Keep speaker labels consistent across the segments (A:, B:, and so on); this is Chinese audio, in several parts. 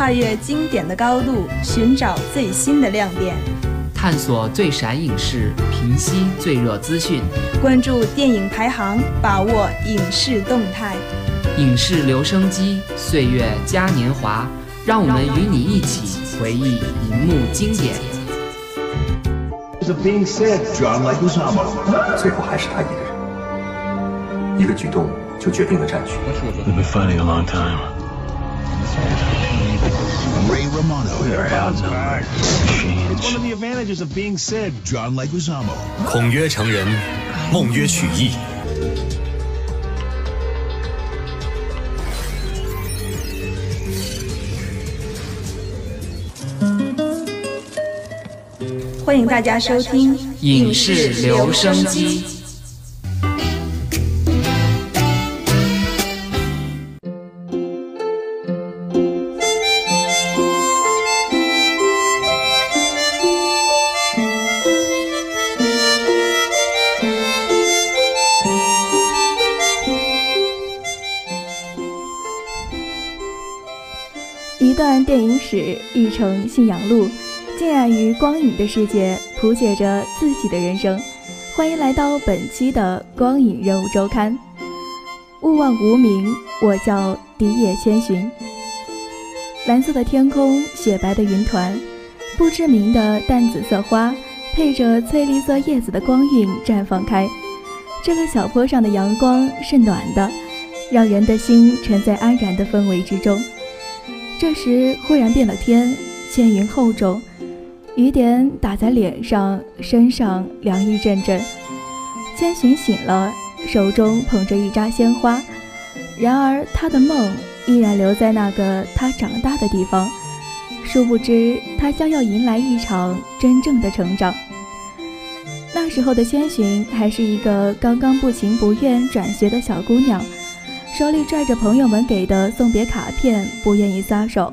A: 跨越经典的高度，寻找最新的亮点，
B: 探索最闪影视，平息最热资讯，
A: 关注电影排行，把握影视动态。
B: 影视留声机，岁月嘉年华，让我们与你一起回忆荧幕经典。
C: 最后还是他一个人，一个举动就决定了战局。
D: Ray Romano. We are outnumbered. It's one of the advantages of being said, John Leguizamo.
E: 孔曰成人，孟曰取义。
A: 欢迎大家收听
B: 影视留声机。
F: 史一程信仰路，浸染于光影的世界，谱写着自己的人生。欢迎来到本期的光影任务周刊。勿忘无名，我叫荻野千寻。蓝色的天空，雪白的云团，不知名的淡紫色花，配着翠绿色叶子的光晕绽放开。这个小坡上的阳光是暖的，让人的心沉在安然的氛围之中。这时忽然变了天，千云厚重，雨点打在脸上、身上，凉意阵阵。千寻醒了，手中捧着一扎鲜花，然而他的梦依然留在那个他长大的地方。殊不知，他将要迎来一场真正的成长。那时候的千寻还是一个刚刚不情不愿转学的小姑娘。手里拽着朋友们给的送别卡片，不愿意撒手，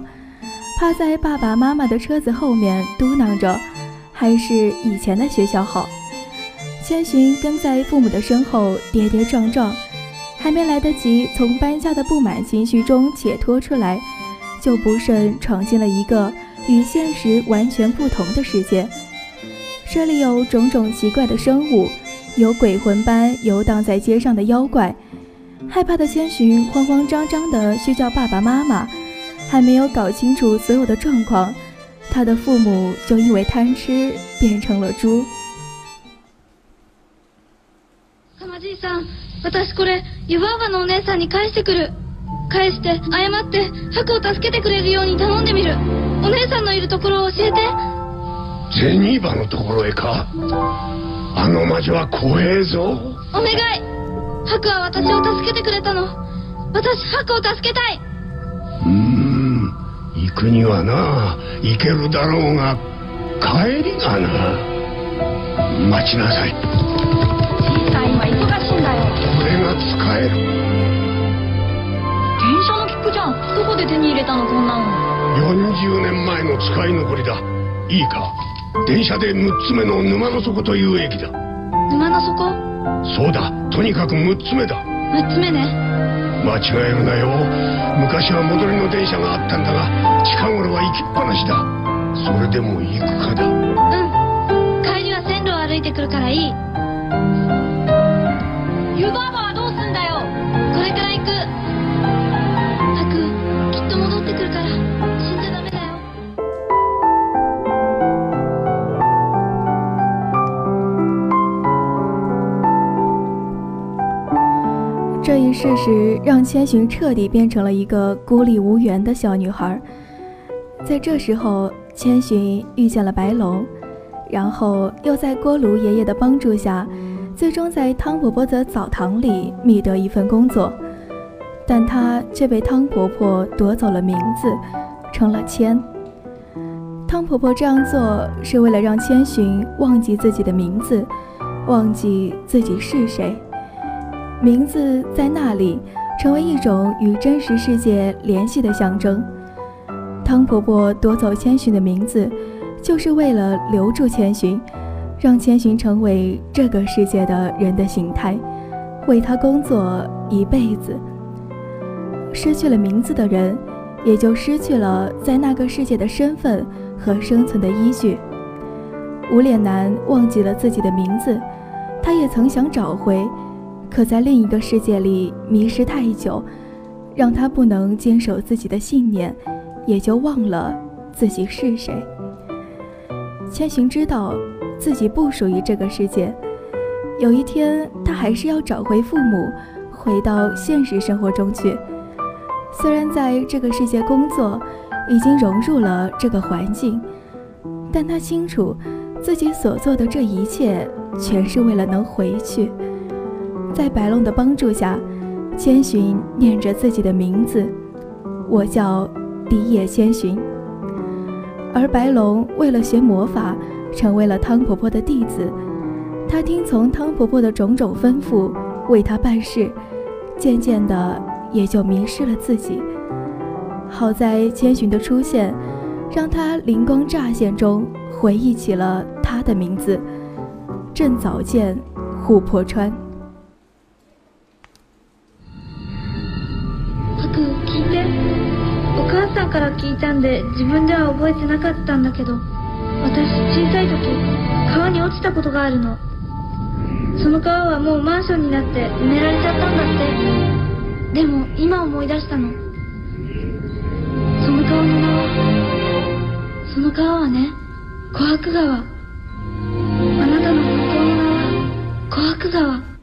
F: 趴在爸爸妈妈的车子后面嘟囔着：“还是以前的学校好。”千寻跟在父母的身后跌跌撞撞，还没来得及从搬家的不满情绪中解脱出来，就不慎闯进了一个与现实完全不同的世界。这里有种种奇怪的生物，有鬼魂般游荡在街上的妖怪。害怕的千寻慌慌张张地去叫爸爸妈妈，还没有搞清楚所有的状况，他的父母就因为贪吃变成了猪。
G: サマじいさん、私これ湯婆婆のお姉さんに返してくる。返して謝ってハクを助けてくれるように頼んでみる。お姉さんのいるところを教えて。
D: ゼニーバのところへか。あの魔女は怖えぞ。
G: お願い。 ハクは私を助けてくれたの。私ハクを助けたい。
D: うん。行くにはな行けるだろうが帰りがな。待ちなさい。
G: じいさん今忙しいんだよ。
D: これが使える。
G: 電車の切符じゃん。どこで手に入れたのこんなの。
D: 40年前の使い残りだ。いいか。電車で6つ目の沼の底という駅だ。
G: 沼の底？
D: そうだとにかく6つ目だ。
G: 6つ目ね。
D: 間違えるなよ。昔は戻りの電車があったんだが近頃は行きっぱなしだ。それでも行くかだ。
G: うん。帰りは線路を歩いてくるからいい。湯婆婆
F: 事实让千寻彻底变成了一个孤立无援的小女孩。在这时候，千寻遇见了白龙，然后又在锅炉爷爷的帮助下，最终在汤婆婆的澡堂里觅得一份工作。但她却被汤婆婆夺走了名字，成了千。汤婆婆这样做是为了让千寻忘记自己的名字，忘记自己是谁。名字在那里，成为一种与真实世界联系的象征。汤婆婆夺走千寻的名字，就是为了留住千寻，让千寻成为这个世界的人的形态，为他工作一辈子。失去了名字的人，也就失去了在那个世界的身份和生存的依据。无脸男忘记了自己的名字，他也曾想找回，可在另一个世界里迷失太久，让他不能坚守自己的信念，也就忘了自己是谁。千寻知道自己不属于这个世界，有一天他还是要找回父母，回到现实生活中去。虽然在这个世界工作，已经融入了这个环境，但他清楚。自己所做的这一切，全是为了能回去。在白龙的帮助下，千寻念着自己的名字：“我叫迪野千寻。”而白龙为了学魔法，成为了汤婆婆的弟子。他听从汤婆婆的种种吩咐，为她办事，渐渐的也就迷失了自己。好在千寻的出现，让他灵光乍现中。回忆起了他的名字，正早见琥珀川。
G: さんから聞いたんで自分では覚えてなかったんだけど私小さい時川に落ちたことがあるの。その川はもうマンションになって埋められちゃったんだって。でも今思い出したの。その川の名はその川はね琥珀川。あなたの本当の名は琥珀川。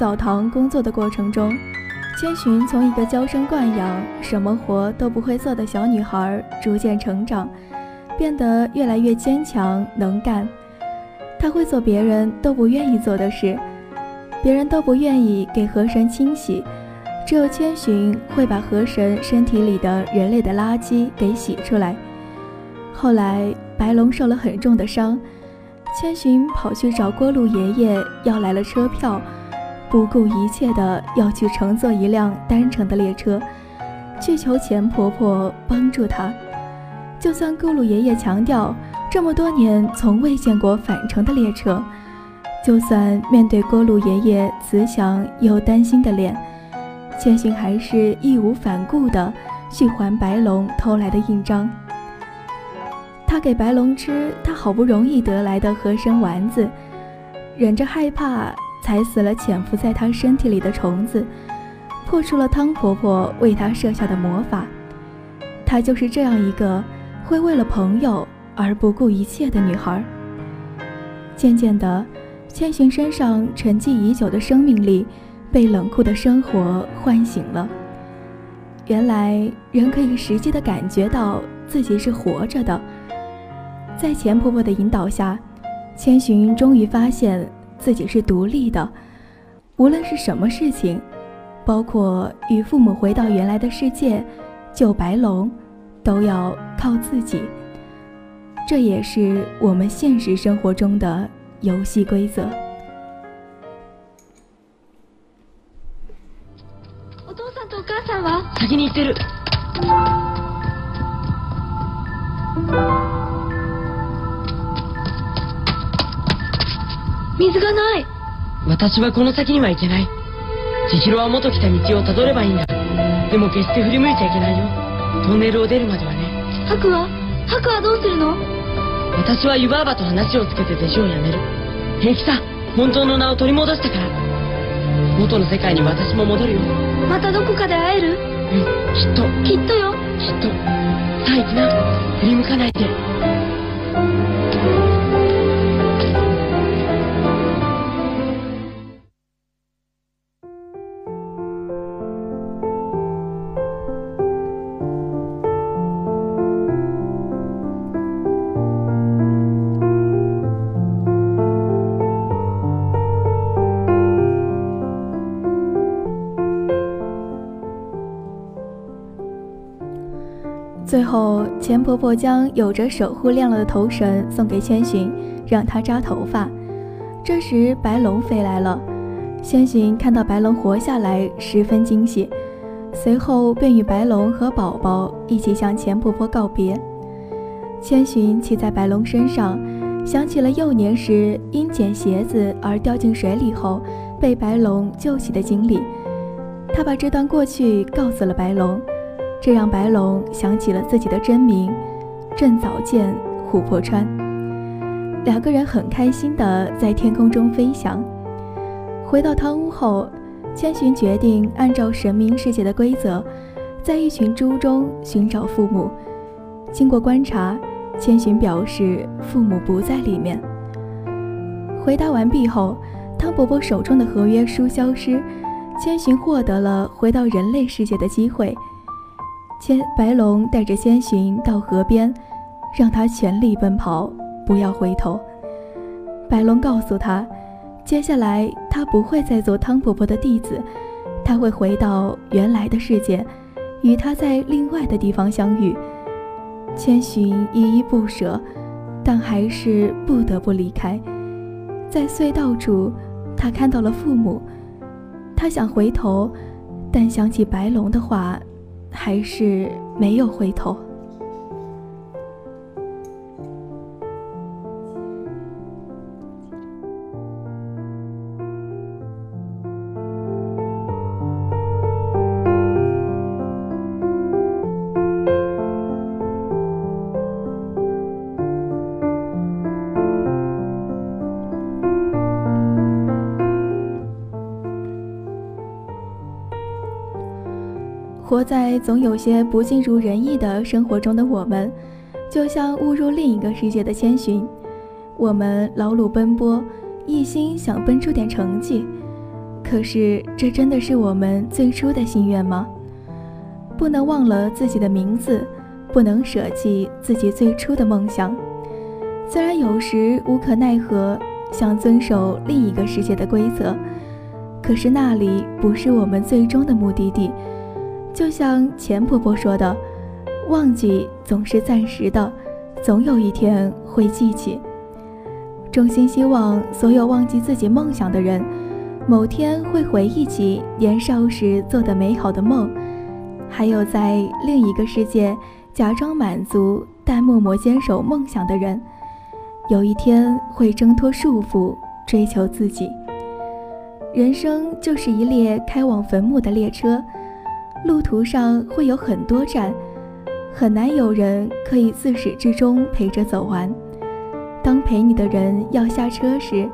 F: 澡堂工作的过程中，千寻从一个娇生惯养、什么活都不会做的小女孩，逐渐成长，变得越来越坚强能干。她会做别人都不愿意做的事，别人都不愿意给河神清洗，只有千寻会把河神身体里的人类的垃圾给洗出来。后来白龙受了很重的伤，千寻跑去找锅炉爷爷要来了车票。不顾一切的要去乘坐一辆单程的列车，去求钱婆婆帮助她。就算咕噜爷爷强调这么多年从未见过返程的列车，就算面对锅炉爷爷慈祥又担心的脸，千寻还是义无反顾的去还白龙偷来的印章。他给白龙吃他好不容易得来的和生丸子，忍着害怕。踩死了潜伏在她身体里的虫子，破除了汤婆婆为她设下的魔法。她就是这样一个会为了朋友而不顾一切的女孩。渐渐的，千寻身上沉寂已久的生命力被冷酷的生活唤醒了。原来，人可以实际的感觉到自己是活着的。在钱婆婆的引导下，千寻终于发现。自己是独立的，无论是什么事情，包括与父母回到原来的世界、救白龙，都要靠自己。这也是我们现实生活中的游戏规则。
G: お父さんとお母さんは
H: 先に行ってる。
G: 水がない。
H: 私はこの先には行けない。千尋は元来た道をたどればいいんだ。でも決して振り向いちゃいけないよ。トンネルを出るまではね。
G: ハクは？ハクはどうするの？
H: 私は湯婆婆と話をつけて弟子を辞める。平気さ本当の名を取り戻したから。元の世界に私も戻るよ。
G: またどこかで会える？
H: うんきっと。
G: きっとよ。
H: きっと。さあ行きな。振り向かないで
F: 最后，钱婆婆将有着守护亮了的头绳送给千寻，让他扎头发。这时，白龙飞来了。千寻看到白龙活下来，十分惊喜，随后便与白龙和宝宝一起向钱婆婆告别。千寻骑在白龙身上，想起了幼年时因捡鞋子而掉进水里后被白龙救起的经历。他把这段过去告诉了白龙，这让白龙想起了自己的真名郑早见琥珀川。两个人很开心地在天空中飞翔。回到汤屋后，千寻决定按照神明世界的规则，在一群猪中寻找父母。经过观察，千寻表示父母不在里面。回答完毕后，汤伯伯手中的合约书消失，千寻获得了回到人类世界的机会。千白龙带着千寻到河边，让他全力奔跑，不要回头。白龙告诉他。接下来，他不会再做汤婆婆的弟子，他会回到原来的世界，与他在另外的地方相遇。千寻依依不舍，但还是不得不离开。在隧道处，他看到了父母，他想回头，但想起白龙的话，还是没有回头。活在总有些不尽如人意的生活中的我们，就像误入另一个世界的千寻。我们劳碌奔波，一心想奔出点成绩。可是，这真的是我们最初的心愿吗？不能忘了自己的名字，不能舍弃自己最初的梦想。虽然有时无可奈何，想遵守另一个世界的规则，可是那里不是我们最终的目的地。就像钱婆婆说的，忘记总是暂时的，总有一天会记起。衷心希望所有忘记自己梦想的人，某天会回忆起年少时做的美好的梦；还有在另一个世界假装满足但默默坚守梦想的人，有一天会挣脱束缚，追求自己。人生就是一列开往坟墓的列车。路途上会有很多站，很难有人可以自始至终陪着走完。当陪你的人要下车时，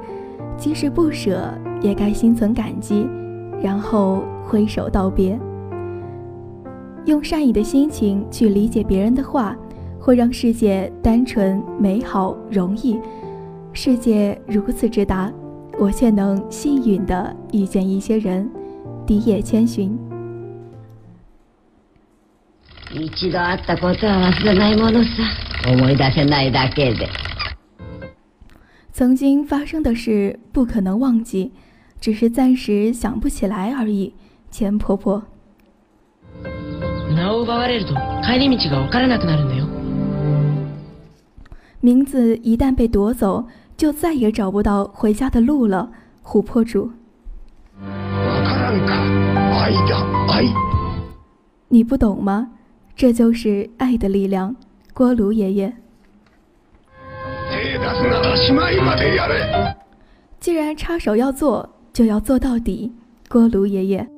F: 即使不舍，也该心存感激，然后挥手道别。用善意的心情去理解别人的话，会让世界单纯、美好、容易。世界如此之大，我却能幸运地遇见一些人。笛野千寻。
H: 一度会ったことは忘れないものさ思い出せないだけで
F: 曾经发生的事不可能忘记只是暂时想不起来而已钱婆婆
H: 名を奪われると帰り道が分からなくなるんだよ
F: 名字一旦被夺走就再也找不到回家的路了琥珀主
D: 分からんか愛だ愛
F: 你不懂吗 这就是爱的力量，锅炉爷爷。既然插手要做，就要做到底，锅炉爷爷。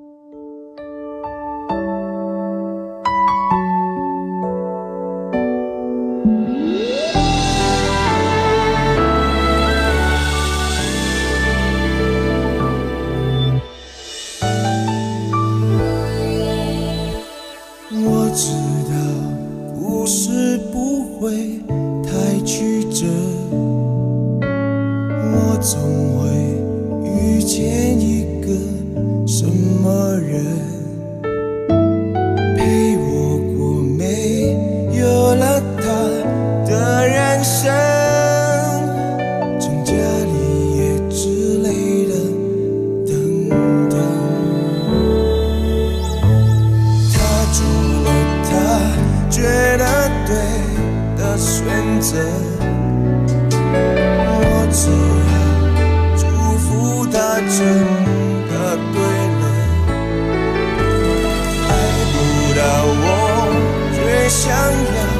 I: 最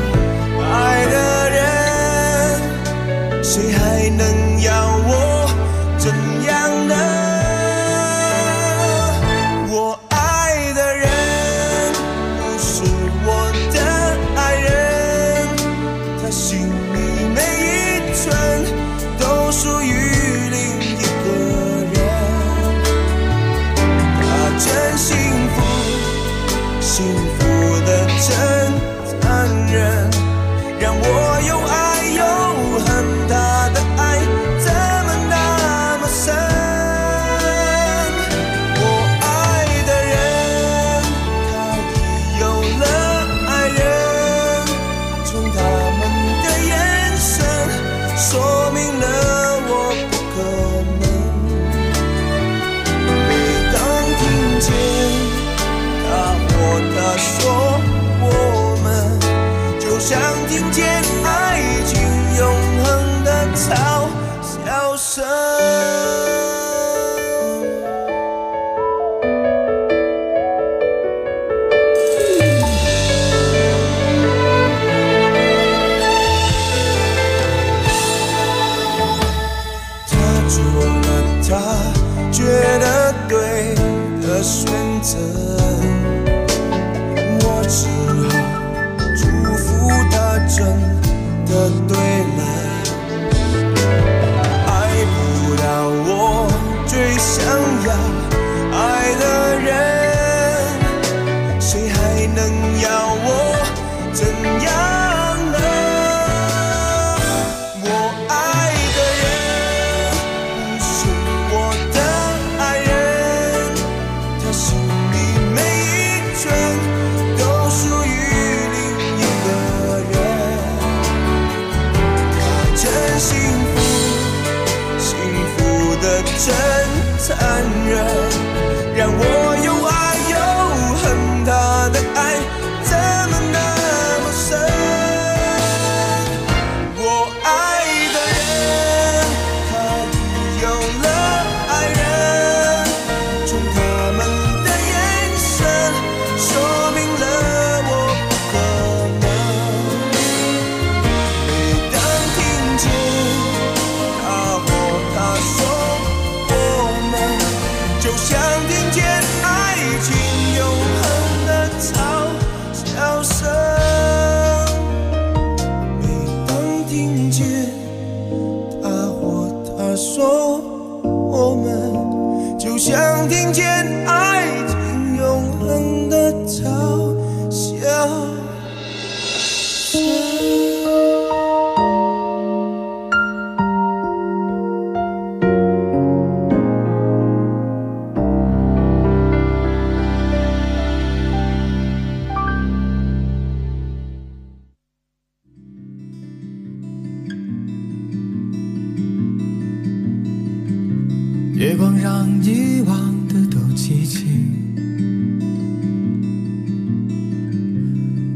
I: 怎样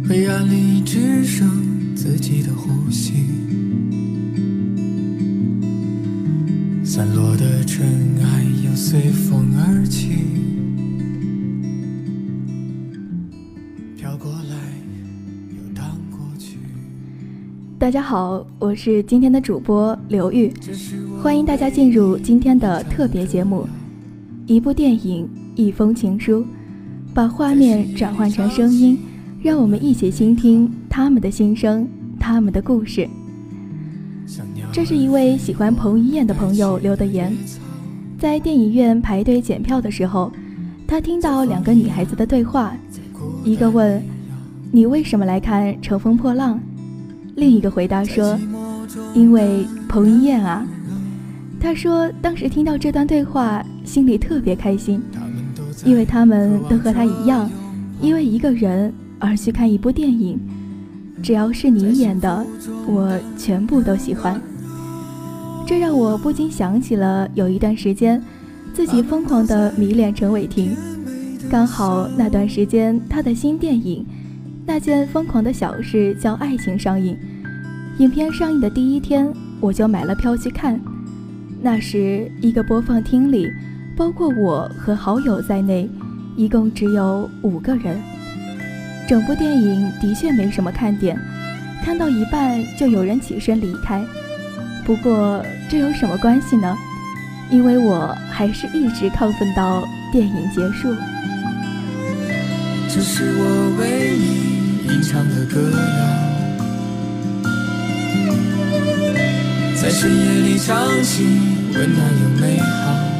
J: 黑暗里只剩自己的呼吸，散落的尘埃又随风而起，飘过来又荡过去。
F: 大家好，我是今天的主播刘玉，欢迎大家进入今天的特别节目。一部电影，一封情书，把画面转换成声音，让我们一起倾听他们的心声，他们的故事。这是一位喜欢彭于晏的朋友留的言，在电影院排队检票的时候，他听到两个女孩子的对话，一个问：“你为什么来看《乘风破浪》？”另一个回答说：“因为彭于晏啊。”他说当时听到这段对话，心里特别开心，因为他们都和他一样，因为一个人而去看一部电影。只要是你演的，我全部都喜欢。这让我不禁想起了有一段时间，自己疯狂的迷恋陈伟霆，刚好那段时间他的新电影《那件疯狂的小事》叫《爱情》上映，影片上映的第一天，我就买了票去看。那时，一个播放厅里，包括我和好友在内，一共只有五个人。整部电影的确没什么看点，看到一半就有人起身离开。不过这有什么关系呢？因为我还是一直亢奋到电影结束。
J: 这是我为你唱的歌。在深夜里唱起，温暖又美好。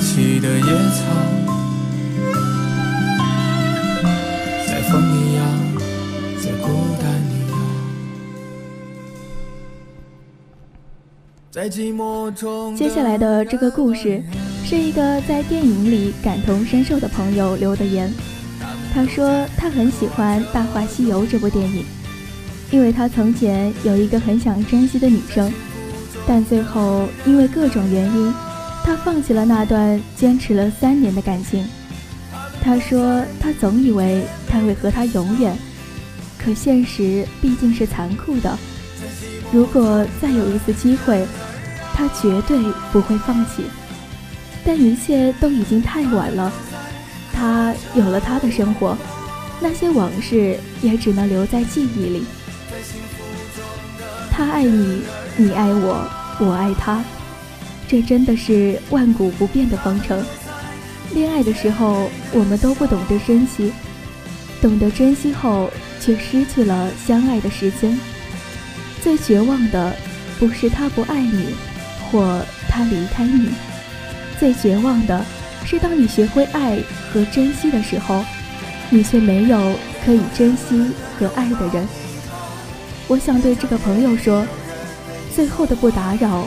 J: 起的野草，在风里摇，在孤单里摇，在寂寞中。
F: 接下来的这个故事，是一个在电影里感同身受的朋友留的言。他说他很喜欢《大话西游》这部电影，因为他从前有一个很想珍惜的女生，但最后因为各种原因，他放弃了那段坚持了三年的感情。他说他总以为他会和她永远，可现实毕竟是残酷的。如果再有一次机会，他绝对不会放弃。但一切都已经太晚了。他有了他的生活，那些往事也只能留在记忆里。他爱你，你爱我，我爱他，这真的是万古不变的方程。恋爱的时候，我们都不懂得珍惜，懂得珍惜后，却失去了相爱的时间。最绝望的，不是他不爱你，或他离开你，最绝望的。是当你学会爱和珍惜的时候，你却没有可以珍惜和爱的人。我想对这个朋友说，最后的不打扰，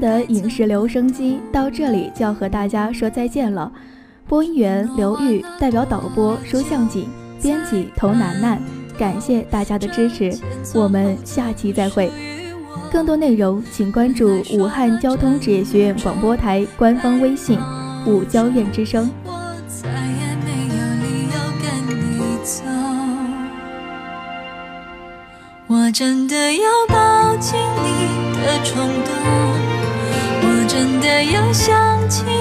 F: 的影视留声机到这里就要和大家说再见了。播音员刘玉代表导播舒向锦、编辑童楠楠，感谢大家的支持，我们下期再会。更多内容请关注武汉交通职业学院广播台官方微信“武交院之声”。
K: 我真的要抱紧你。的冲动，真的又想起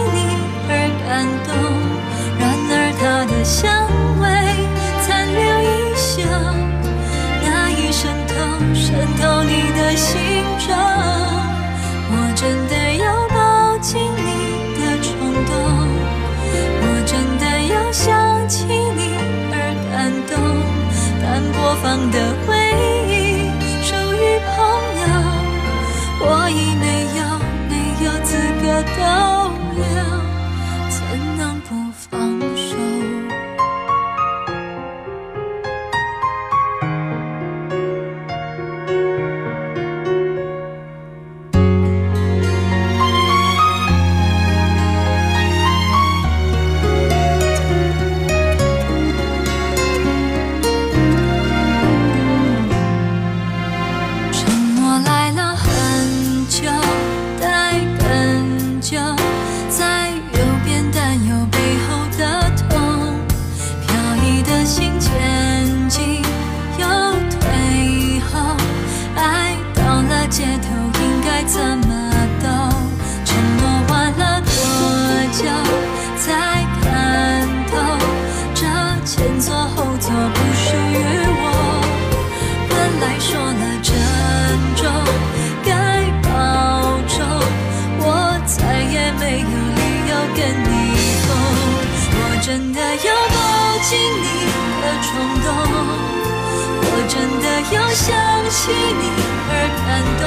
K: 起你而感动。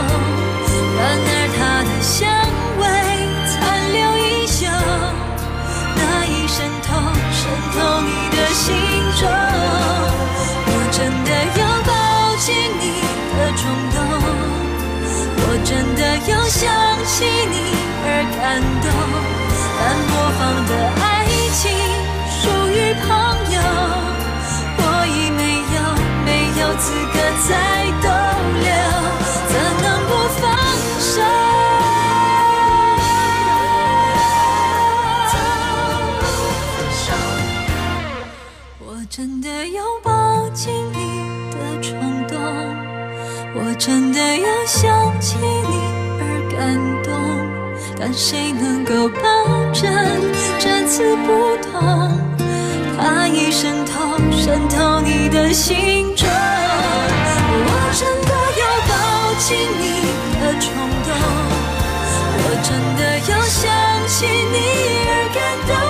K: 然而它的香味残留依旧，那已渗透渗透你的心中。我真的有抱紧你的冲动，我真的有想起你而感动。但播放的爱情属于朋友，我已没有没有资格再逗真的有抱紧你的冲动，我真的有想起你而感动。但谁能够保证这次不同？它已渗透渗透你的心中。我真的有抱紧你的冲动，我真的有想起你而感动。